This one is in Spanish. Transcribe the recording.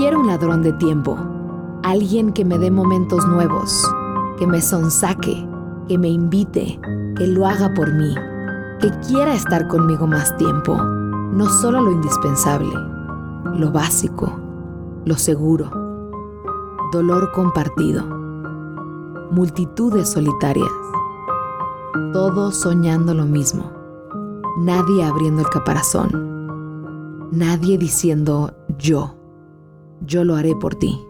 Quiero un ladrón de tiempo, alguien que me dé momentos nuevos, que me sonsaque, que me invite, que lo haga por mí, que quiera estar conmigo más tiempo, no solo lo indispensable, lo básico, lo seguro, dolor compartido, multitudes solitarias, todos soñando lo mismo, nadie abriendo el caparazón, nadie diciendo yo, yo lo haré por ti.